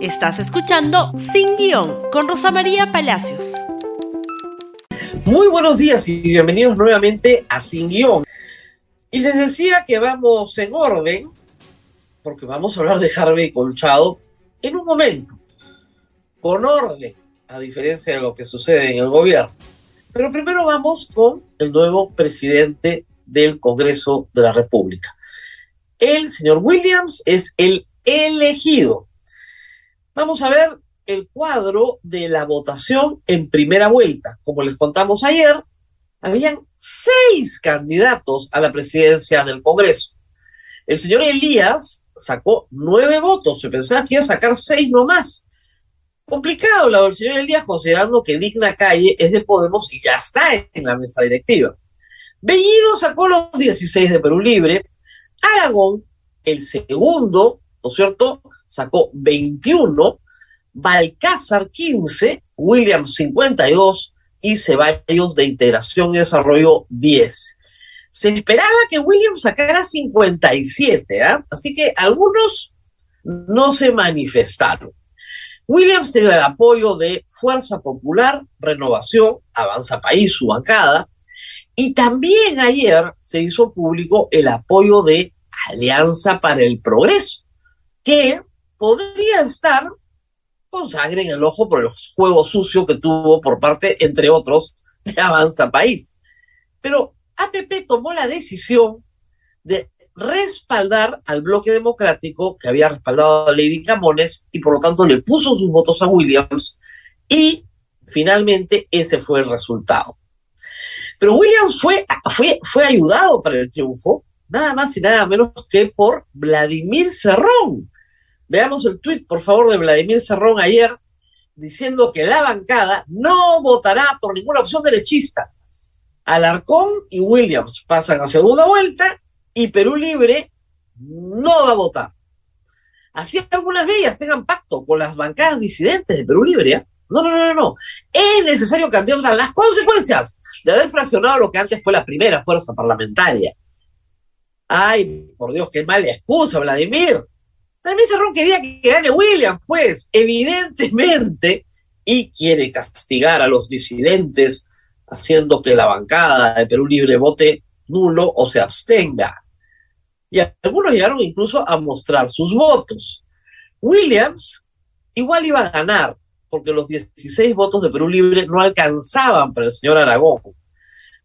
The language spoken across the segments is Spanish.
Estás escuchando Sin Guión con Rosa María Palacios. Muy buenos días y bienvenidos nuevamente a Sin Guión. Y les decía que vamos en orden, porque vamos a hablar de Harvey Colchado en un momento, con orden, a diferencia de lo que sucede en el gobierno. Pero primero vamos con el nuevo presidente del Congreso de la República. El señor Williams es el elegido Vamos a ver el cuadro de la votación en primera vuelta. Como les contamos ayer, habían seis candidatos a la presidencia del Congreso. El señor Elías sacó nueve votos, se pensaba que iba a sacar seis nomás. Complicado lado del señor Elías, considerando que Digna Calle es de Podemos y ya está en la mesa directiva. Bellido sacó los 16 de Perú Libre. Aragón, el segundo, ¿no es cierto? Sacó 21, Balcázar 15, Williams 52 y Ceballos de Integración y Desarrollo 10. Se esperaba que Williams sacara 57, ¿ah? así que algunos no se manifestaron. Williams tiene el apoyo de Fuerza Popular, Renovación, Avanza País, su bancada, y también ayer se hizo público el apoyo de Alianza para el Progreso que podría estar con sangre en el ojo por el juego sucio que tuvo por parte, entre otros, de Avanza País. Pero APP tomó la decisión de respaldar al bloque democrático que había respaldado a Lady Camones y por lo tanto le puso sus votos a Williams y finalmente ese fue el resultado. Pero Williams fue, fue, fue ayudado para el triunfo nada más y nada menos que por Vladimir Cerrón, Veamos el tuit, por favor, de Vladimir Serrón ayer, diciendo que la bancada no votará por ninguna opción derechista. Alarcón y Williams pasan a segunda vuelta y Perú Libre no va a votar. Así algunas de ellas tengan pacto con las bancadas disidentes de Perú Libre. ¿eh? No, no, no, no, Es necesario que las consecuencias de haber fraccionado lo que antes fue la primera fuerza parlamentaria. Ay, por Dios, qué mala excusa, Vladimir. También Cerrón quería que gane William, pues, evidentemente, y quiere castigar a los disidentes, haciendo que la bancada de Perú Libre vote nulo o se abstenga. Y algunos llegaron incluso a mostrar sus votos. Williams igual iba a ganar, porque los 16 votos de Perú Libre no alcanzaban para el señor Aragón.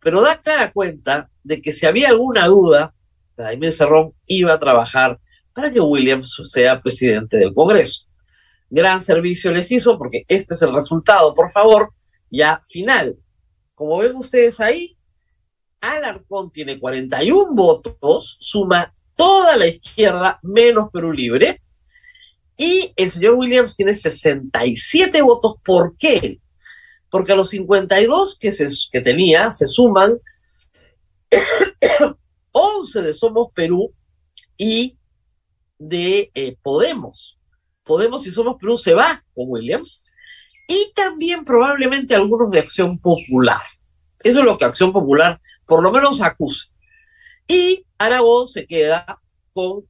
Pero da clara cuenta de que si había alguna duda, Vladimir Cerrón iba a trabajar para que Williams sea presidente del Congreso. Gran servicio les hizo porque este es el resultado, por favor, ya final. Como ven ustedes ahí, Alarcón tiene 41 votos, suma toda la izquierda menos Perú Libre, y el señor Williams tiene 67 votos. ¿Por qué? Porque a los 52 que, se, que tenía se suman 11 de Somos Perú y de eh, Podemos. Podemos, si somos Perú, se va con Williams. Y también probablemente algunos de Acción Popular. Eso es lo que Acción Popular por lo menos acusa. Y Aragón se queda con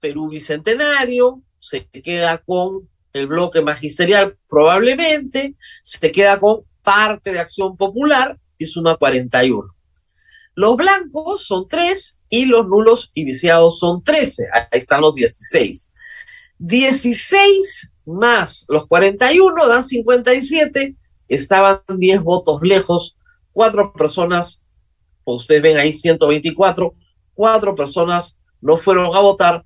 Perú Bicentenario, se queda con el bloque magisterial probablemente, se queda con parte de Acción Popular y suma 41. Los blancos son tres y los nulos y viciados son 13. Ahí están los 16. 16 más los 41 dan 57. Estaban 10 votos lejos. Cuatro personas, pues ustedes ven ahí 124, cuatro personas no fueron a votar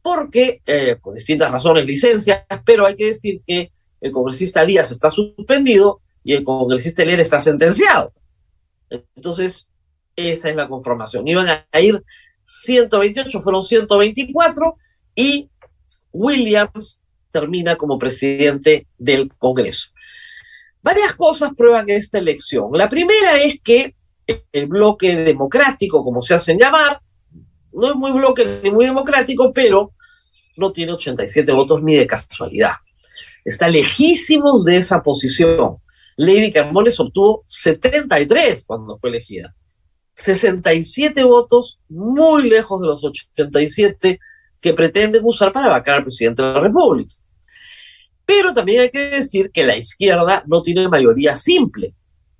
porque, eh, por distintas razones, licencias, pero hay que decir que el congresista Díaz está suspendido y el congresista Leer está sentenciado. Entonces, esa es la conformación. Iban a ir 128, fueron 124 y Williams termina como presidente del Congreso. Varias cosas prueban esta elección. La primera es que el bloque democrático, como se hacen llamar, no es muy bloque ni muy democrático, pero no tiene 87 votos ni de casualidad. Está lejísimos de esa posición. Lady Camones obtuvo 73 cuando fue elegida. 67 votos, muy lejos de los 87 que pretenden usar para vacar al presidente de la República. Pero también hay que decir que la izquierda no tiene mayoría simple,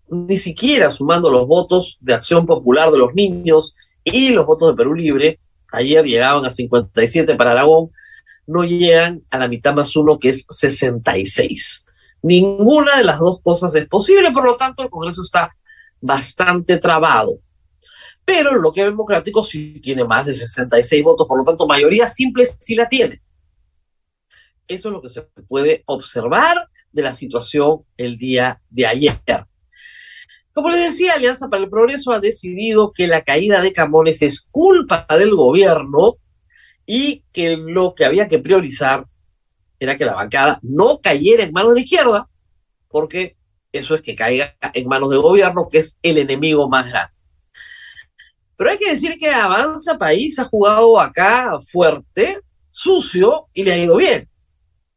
ni siquiera sumando los votos de Acción Popular de los niños y los votos de Perú Libre, ayer llegaban a 57 para Aragón, no llegan a la mitad más uno, que es 66. Ninguna de las dos cosas es posible, por lo tanto el Congreso está bastante trabado. Pero el bloqueo democrático sí tiene más de 66 votos, por lo tanto mayoría simple sí la tiene. Eso es lo que se puede observar de la situación el día de ayer. Como les decía, Alianza para el Progreso ha decidido que la caída de Camones es culpa del gobierno y que lo que había que priorizar era que la bancada no cayera en manos de izquierda, porque eso es que caiga en manos del gobierno, que es el enemigo más grande. Pero hay que decir que Avanza País ha jugado acá fuerte, sucio y le ha ido bien.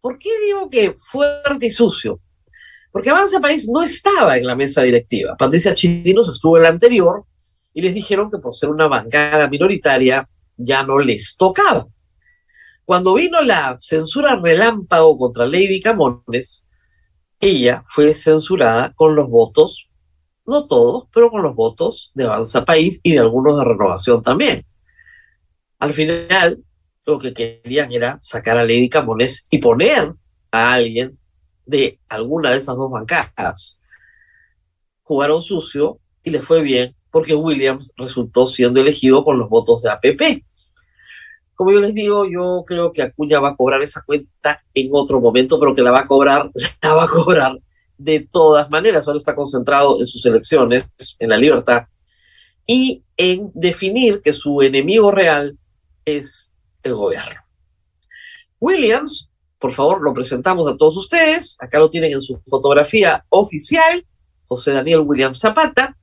¿Por qué digo que fuerte y sucio? Porque Avanza País no estaba en la mesa directiva. Patricia Chirinos estuvo en la anterior y les dijeron que por ser una bancada minoritaria ya no les tocaba. Cuando vino la censura relámpago contra Lady Camones, ella fue censurada con los votos, no todos, pero con los votos de Avanza País y de algunos de Renovación también. Al final, lo que querían era sacar a Lady Camones y poner a alguien de alguna de esas dos bancadas. Jugaron sucio y le fue bien porque Williams resultó siendo elegido con los votos de APP. Como yo les digo, yo creo que Acuña va a cobrar esa cuenta en otro momento, pero que la va a cobrar, la va a cobrar de todas maneras. Ahora está concentrado en sus elecciones, en la libertad, y en definir que su enemigo real es el gobierno. Williams, por favor, lo presentamos a todos ustedes. Acá lo tienen en su fotografía oficial, José Daniel Williams Zapata.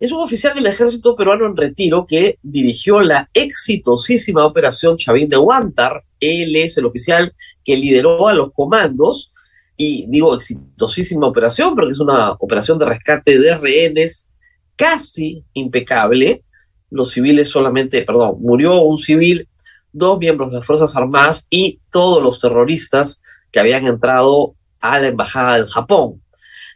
Es un oficial del ejército peruano en retiro que dirigió la exitosísima operación Chavín de Huántar. Él es el oficial que lideró a los comandos y digo exitosísima operación porque es una operación de rescate de rehenes casi impecable. Los civiles solamente, perdón, murió un civil, dos miembros de las Fuerzas Armadas y todos los terroristas que habían entrado a la embajada del Japón.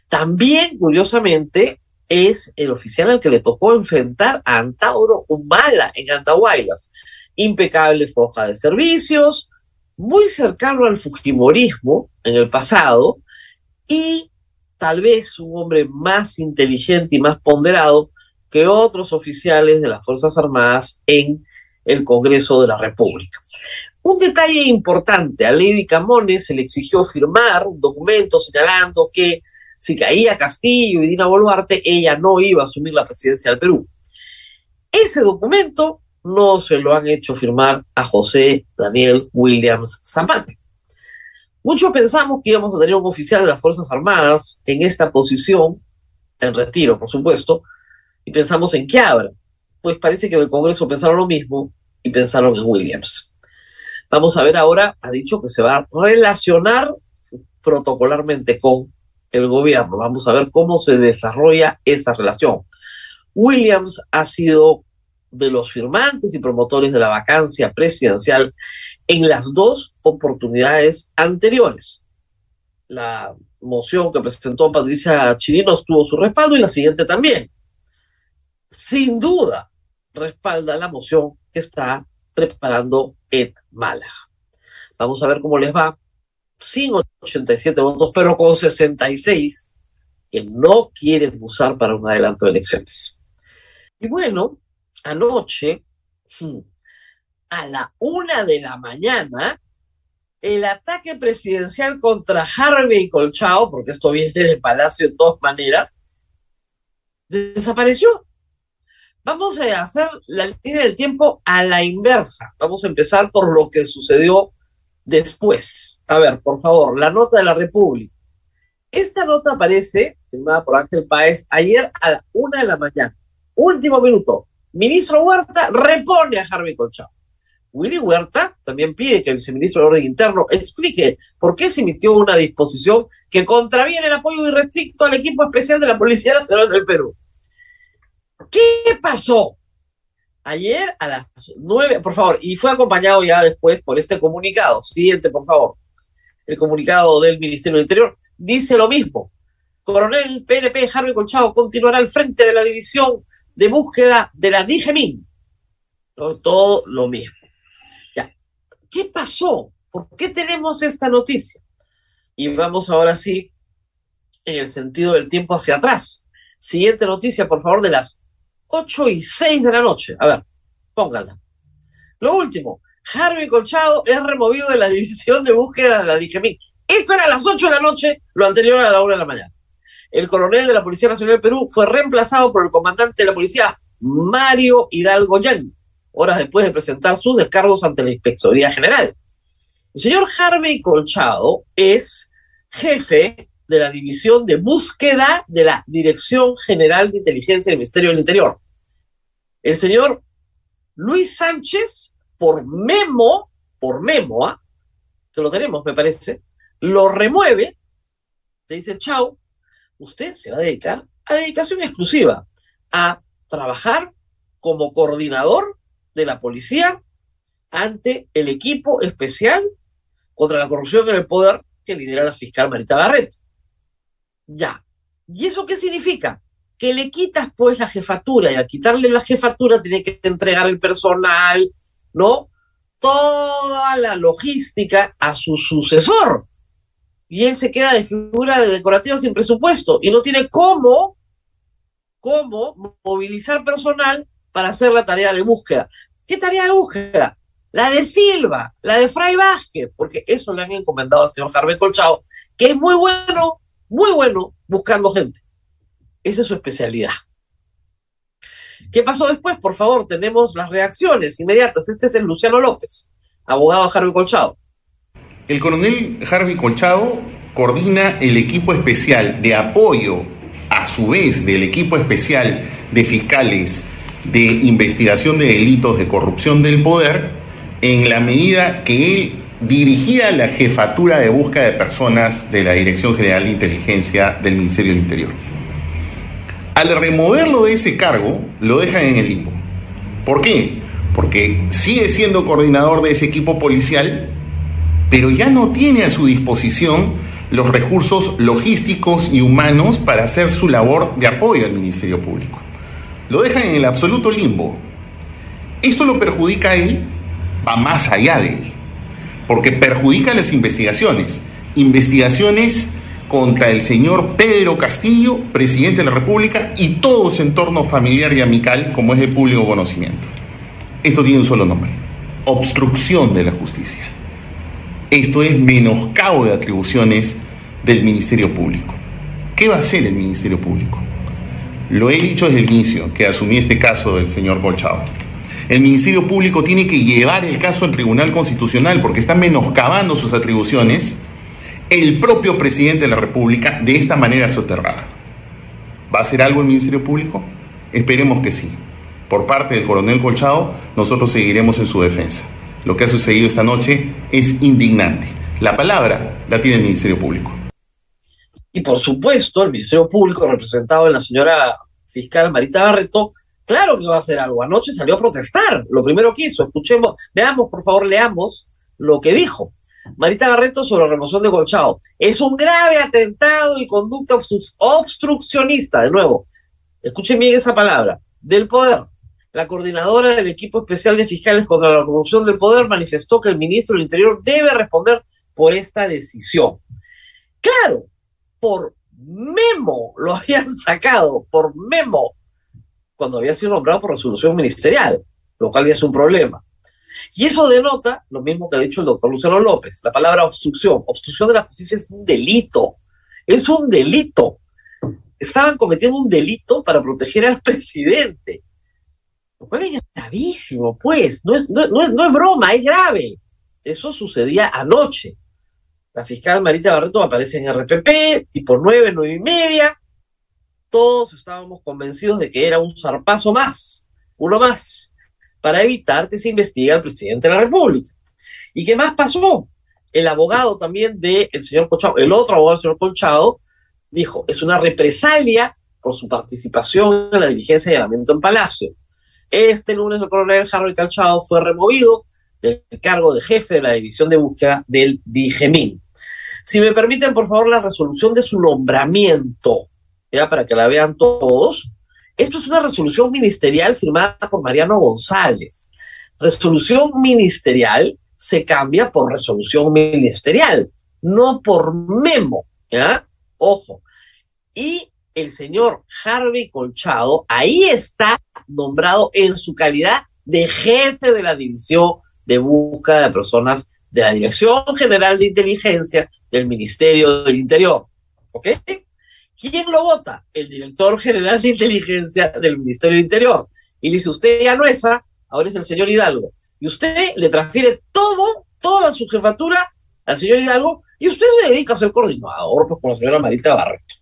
También, curiosamente, es el oficial al que le tocó enfrentar a Antauro Humala en Antahuaylas. Impecable foja de servicios, muy cercano al Fujimorismo en el pasado y tal vez un hombre más inteligente y más ponderado que otros oficiales de las Fuerzas Armadas en el Congreso de la República. Un detalle importante, a Lady Camones se le exigió firmar un documento señalando que si caía Castillo y Dina Boluarte, ella no iba a asumir la presidencia del Perú. Ese documento no se lo han hecho firmar a José Daniel Williams Zapata. Muchos pensamos que íbamos a tener un oficial de las Fuerzas Armadas en esta posición, en retiro, por supuesto, y pensamos en qué habrá. Pues parece que en el Congreso pensaron lo mismo y pensaron en Williams. Vamos a ver ahora, ha dicho que se va a relacionar protocolarmente con el gobierno. Vamos a ver cómo se desarrolla esa relación. Williams ha sido de los firmantes y promotores de la vacancia presidencial en las dos oportunidades anteriores. La moción que presentó Patricia Chirinos tuvo su respaldo y la siguiente también. Sin duda, respalda la moción que está preparando Ed Málaga. Vamos a ver cómo les va sin 87 votos, pero con 66 que no quieren usar para un adelanto de elecciones. Y bueno, anoche, a la una de la mañana, el ataque presidencial contra Harvey Colchao, porque esto viene de Palacio de todas maneras, desapareció. Vamos a hacer la línea del tiempo a la inversa. Vamos a empezar por lo que sucedió Después, a ver, por favor, la nota de la República. Esta nota aparece, firmada por Ángel Páez, ayer a la una de la mañana. Último minuto. Ministro Huerta repone a Harvey Colchao. Willy Huerta también pide que el viceministro de Orden Interno explique por qué se emitió una disposición que contraviene el apoyo irrestricto al equipo especial de la Policía Nacional del Perú. ¿Qué pasó? ayer a las nueve, por favor, y fue acompañado ya después por este comunicado. Siguiente, por favor. el comunicado del Ministerio del Interior, dice lo mismo. Coronel PNP Harvey Colchado continuará al frente de la división de búsqueda de la DIGEMIN. Todo lo mismo. Ya. ¿Qué pasó? ¿Por qué tenemos esta noticia? Y vamos ahora sí en el sentido del tiempo hacia atrás. Siguiente noticia, por favor, de las 8 y 6 de la noche. A ver, pónganla. Lo último, Harvey Colchado es removido de la división de búsqueda de la DIGEMIN. Esto era a las 8 de la noche, lo anterior a la 1 de la mañana. El coronel de la Policía Nacional de Perú fue reemplazado por el comandante de la policía, Mario Hidalgo Yang, horas después de presentar sus descargos ante la Inspectoría General. El señor Harvey Colchado es jefe de la División de Búsqueda de la Dirección General de Inteligencia del Ministerio del Interior. El señor Luis Sánchez, por memo, por memo, que lo tenemos, me parece, lo remueve, te dice, chao, usted se va a dedicar a dedicación exclusiva, a trabajar como coordinador de la policía ante el equipo especial contra la corrupción en el poder que lidera la fiscal Marita Barreto. Ya. ¿Y eso qué significa? Que le quitas pues la jefatura y al quitarle la jefatura tiene que entregar el personal, ¿no? Toda la logística a su sucesor. Y él se queda de figura de decorativa sin presupuesto y no tiene cómo, cómo movilizar personal para hacer la tarea de búsqueda. ¿Qué tarea de búsqueda? La de Silva, la de Fray Vázquez, porque eso le han encomendado al señor Jarve Colchado, que es muy bueno muy bueno buscando gente. Esa es su especialidad. ¿Qué pasó después? Por favor, tenemos las reacciones inmediatas. Este es el Luciano López, abogado de Harvey Colchado. El coronel Harvey Colchado coordina el equipo especial de apoyo, a su vez, del equipo especial de fiscales de investigación de delitos de corrupción del poder, en la medida que él dirigía la jefatura de búsqueda de personas de la Dirección General de Inteligencia del Ministerio del Interior. Al removerlo de ese cargo, lo dejan en el limbo. ¿Por qué? Porque sigue siendo coordinador de ese equipo policial, pero ya no tiene a su disposición los recursos logísticos y humanos para hacer su labor de apoyo al Ministerio Público. Lo dejan en el absoluto limbo. Esto lo perjudica a él, va más allá de él porque perjudica las investigaciones. Investigaciones contra el señor Pedro Castillo, presidente de la República, y todo su entorno familiar y amical, como es de público conocimiento. Esto tiene un solo nombre, obstrucción de la justicia. Esto es menoscabo de atribuciones del Ministerio Público. ¿Qué va a hacer el Ministerio Público? Lo he dicho desde el inicio, que asumí este caso del señor Colchado el Ministerio Público tiene que llevar el caso al Tribunal Constitucional porque está menoscabando sus atribuciones el propio presidente de la República de esta manera soterrada. ¿Va a hacer algo el Ministerio Público? Esperemos que sí. Por parte del coronel Colchado, nosotros seguiremos en su defensa. Lo que ha sucedido esta noche es indignante. La palabra la tiene el Ministerio Público. Y por supuesto, el Ministerio Público, representado en la señora fiscal Marita Barreto, Claro que va a hacer algo. Anoche salió a protestar. Lo primero que hizo, escuchemos, veamos, por favor, leamos lo que dijo. Marita Barreto sobre la remoción de Colchado. Es un grave atentado y conducta obstruccionista, de nuevo. Escuchen bien esa palabra. Del poder. La coordinadora del equipo especial de fiscales contra la corrupción del poder manifestó que el ministro del Interior debe responder por esta decisión. Claro, por memo lo habían sacado, por memo cuando había sido nombrado por resolución ministerial, lo cual ya es un problema. Y eso denota lo mismo que ha dicho el doctor Luciano López, la palabra obstrucción. Obstrucción de la justicia es un delito. Es un delito. Estaban cometiendo un delito para proteger al presidente. Lo cual es gravísimo, pues. No es, no, no, no es broma, es grave. Eso sucedía anoche. La fiscal Marita Barreto aparece en RPP, tipo 9, 9 y media, todos estábamos convencidos de que era un zarpazo más, uno más, para evitar que se investigue al presidente de la República. ¿Y qué más pasó? El abogado también del señor Colchado, el otro abogado del señor Colchado, dijo, es una represalia por su participación en la diligencia de allanamiento en Palacio. Este lunes el coronel Harry Colchado fue removido del cargo de jefe de la división de búsqueda del DIGEMIN. Si me permiten, por favor, la resolución de su nombramiento, ya para que la vean todos. Esto es una resolución ministerial firmada por Mariano González. Resolución ministerial se cambia por resolución ministerial, no por memo, ¿ya? Ojo. Y el señor Harvey Colchado ahí está nombrado en su calidad de jefe de la división de búsqueda de personas de la Dirección General de Inteligencia del Ministerio del Interior. ¿Ok? ¿Quién lo vota? El director general de inteligencia del Ministerio del Interior. Y le dice, usted ya no es, ahora es el señor Hidalgo. Y usted le transfiere todo, toda su jefatura al señor Hidalgo y usted se dedica a ser coordinador pues, con la señora Marita Barreto.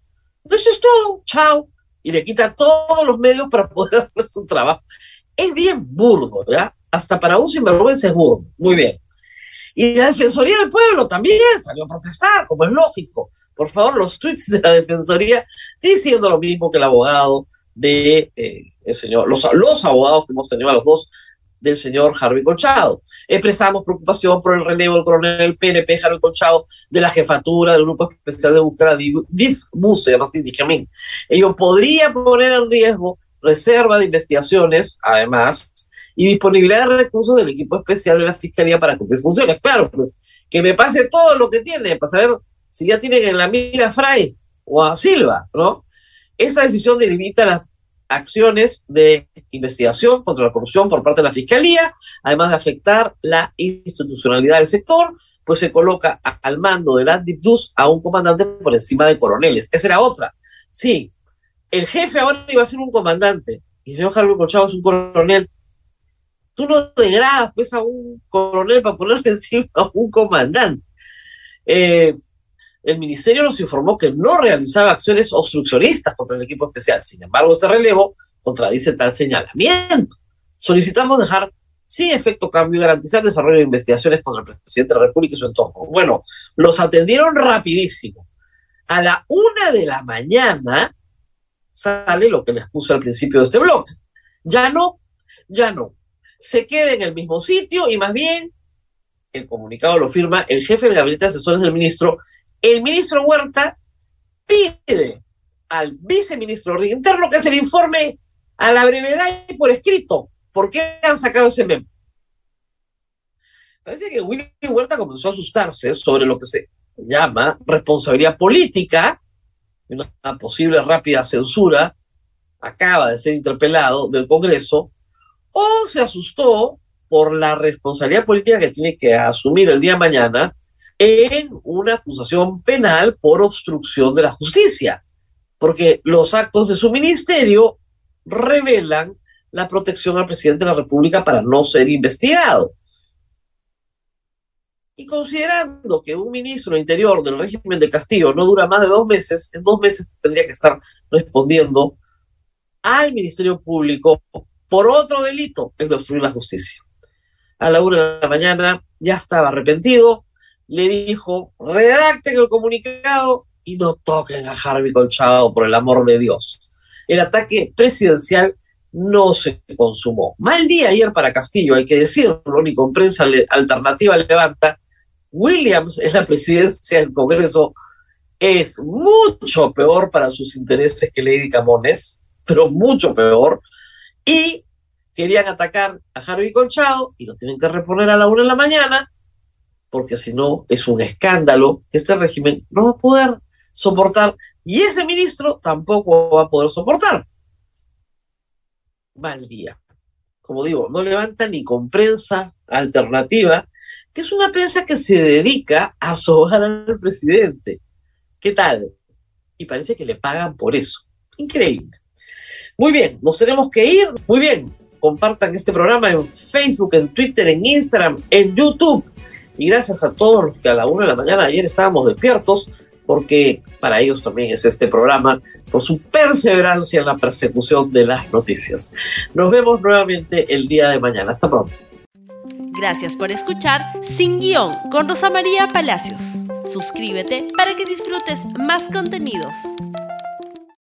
Eso es todo, chao. Y le quita todos los medios para poder hacer su trabajo. Es bien burdo, ¿ya? Hasta para un sinvergüenza es burdo. Muy bien. Y la Defensoría del Pueblo también salió a protestar, como es lógico por favor, los tweets de la Defensoría diciendo lo mismo que el abogado de eh, el señor, los, los abogados que hemos tenido a los dos del señor Harvey Colchado. Expresamos preocupación por el relevo del coronel PNP Harvey Colchado de la jefatura del Grupo Especial de Búsqueda DIF-BUS, se llama así, Ello podría poner en riesgo reserva de investigaciones, además, y disponibilidad de recursos del equipo especial de la Fiscalía para cumplir funciones. Claro, pues, que me pase todo lo que tiene para saber si ya tienen en la mira a Fray o a Silva, ¿no? Esa decisión delimita las acciones de investigación contra la corrupción por parte de la Fiscalía, además de afectar la institucionalidad del sector, pues se coloca al mando del ANDIPDUS a un comandante por encima de coroneles. Esa era otra. Sí, el jefe ahora iba a ser un comandante y el señor Javier Colchado es un coronel. Tú no degradas pues a un coronel para ponerle encima a un comandante. Eh, el ministerio nos informó que no realizaba acciones obstruccionistas contra el equipo especial. Sin embargo, este relevo contradice tal señalamiento. Solicitamos dejar sin efecto cambio y garantizar el desarrollo de investigaciones contra el presidente de la República y su entorno. Bueno, los atendieron rapidísimo. A la una de la mañana sale lo que les puse al principio de este blog. Ya no, ya no. Se queda en el mismo sitio y más bien el comunicado lo firma el jefe del gabinete de asesores del ministro el ministro Huerta pide al viceministro de Interno que se le informe a la brevedad y por escrito por qué han sacado ese memo. Parece que Willy Huerta comenzó a asustarse sobre lo que se llama responsabilidad política, una posible rápida censura, acaba de ser interpelado del Congreso, o se asustó por la responsabilidad política que tiene que asumir el día de mañana en una acusación penal por obstrucción de la justicia, porque los actos de su ministerio revelan la protección al presidente de la República para no ser investigado. Y considerando que un ministro Interior del régimen de Castillo no dura más de dos meses, en dos meses tendría que estar respondiendo al Ministerio Público por otro delito, el de obstruir la justicia. A la una de la mañana ya estaba arrepentido, le dijo, redacten el comunicado y no toquen a Harvey Colchado, por el amor de Dios. El ataque presidencial no se consumó. Mal día ayer para Castillo, hay que decirlo, ni con prensa alternativa levanta. Williams en la presidencia del Congreso es mucho peor para sus intereses que Lady Camones, pero mucho peor. Y querían atacar a Harvey Colchado y lo tienen que reponer a la una de la mañana porque si no es un escándalo que este régimen no va a poder soportar y ese ministro tampoco va a poder soportar. Mal día. Como digo, no levanta ni con prensa alternativa, que es una prensa que se dedica a sobar al presidente. ¿Qué tal? Y parece que le pagan por eso. Increíble. Muy bien, nos tenemos que ir. Muy bien, compartan este programa en Facebook, en Twitter, en Instagram, en YouTube y gracias a todos los que a la una de la mañana ayer estábamos despiertos, porque para ellos también es este programa, por su perseverancia en la persecución de las noticias. Nos vemos nuevamente el día de mañana. Hasta pronto. Gracias por escuchar Sin Guión con Rosa María Palacios. Suscríbete para que disfrutes más contenidos.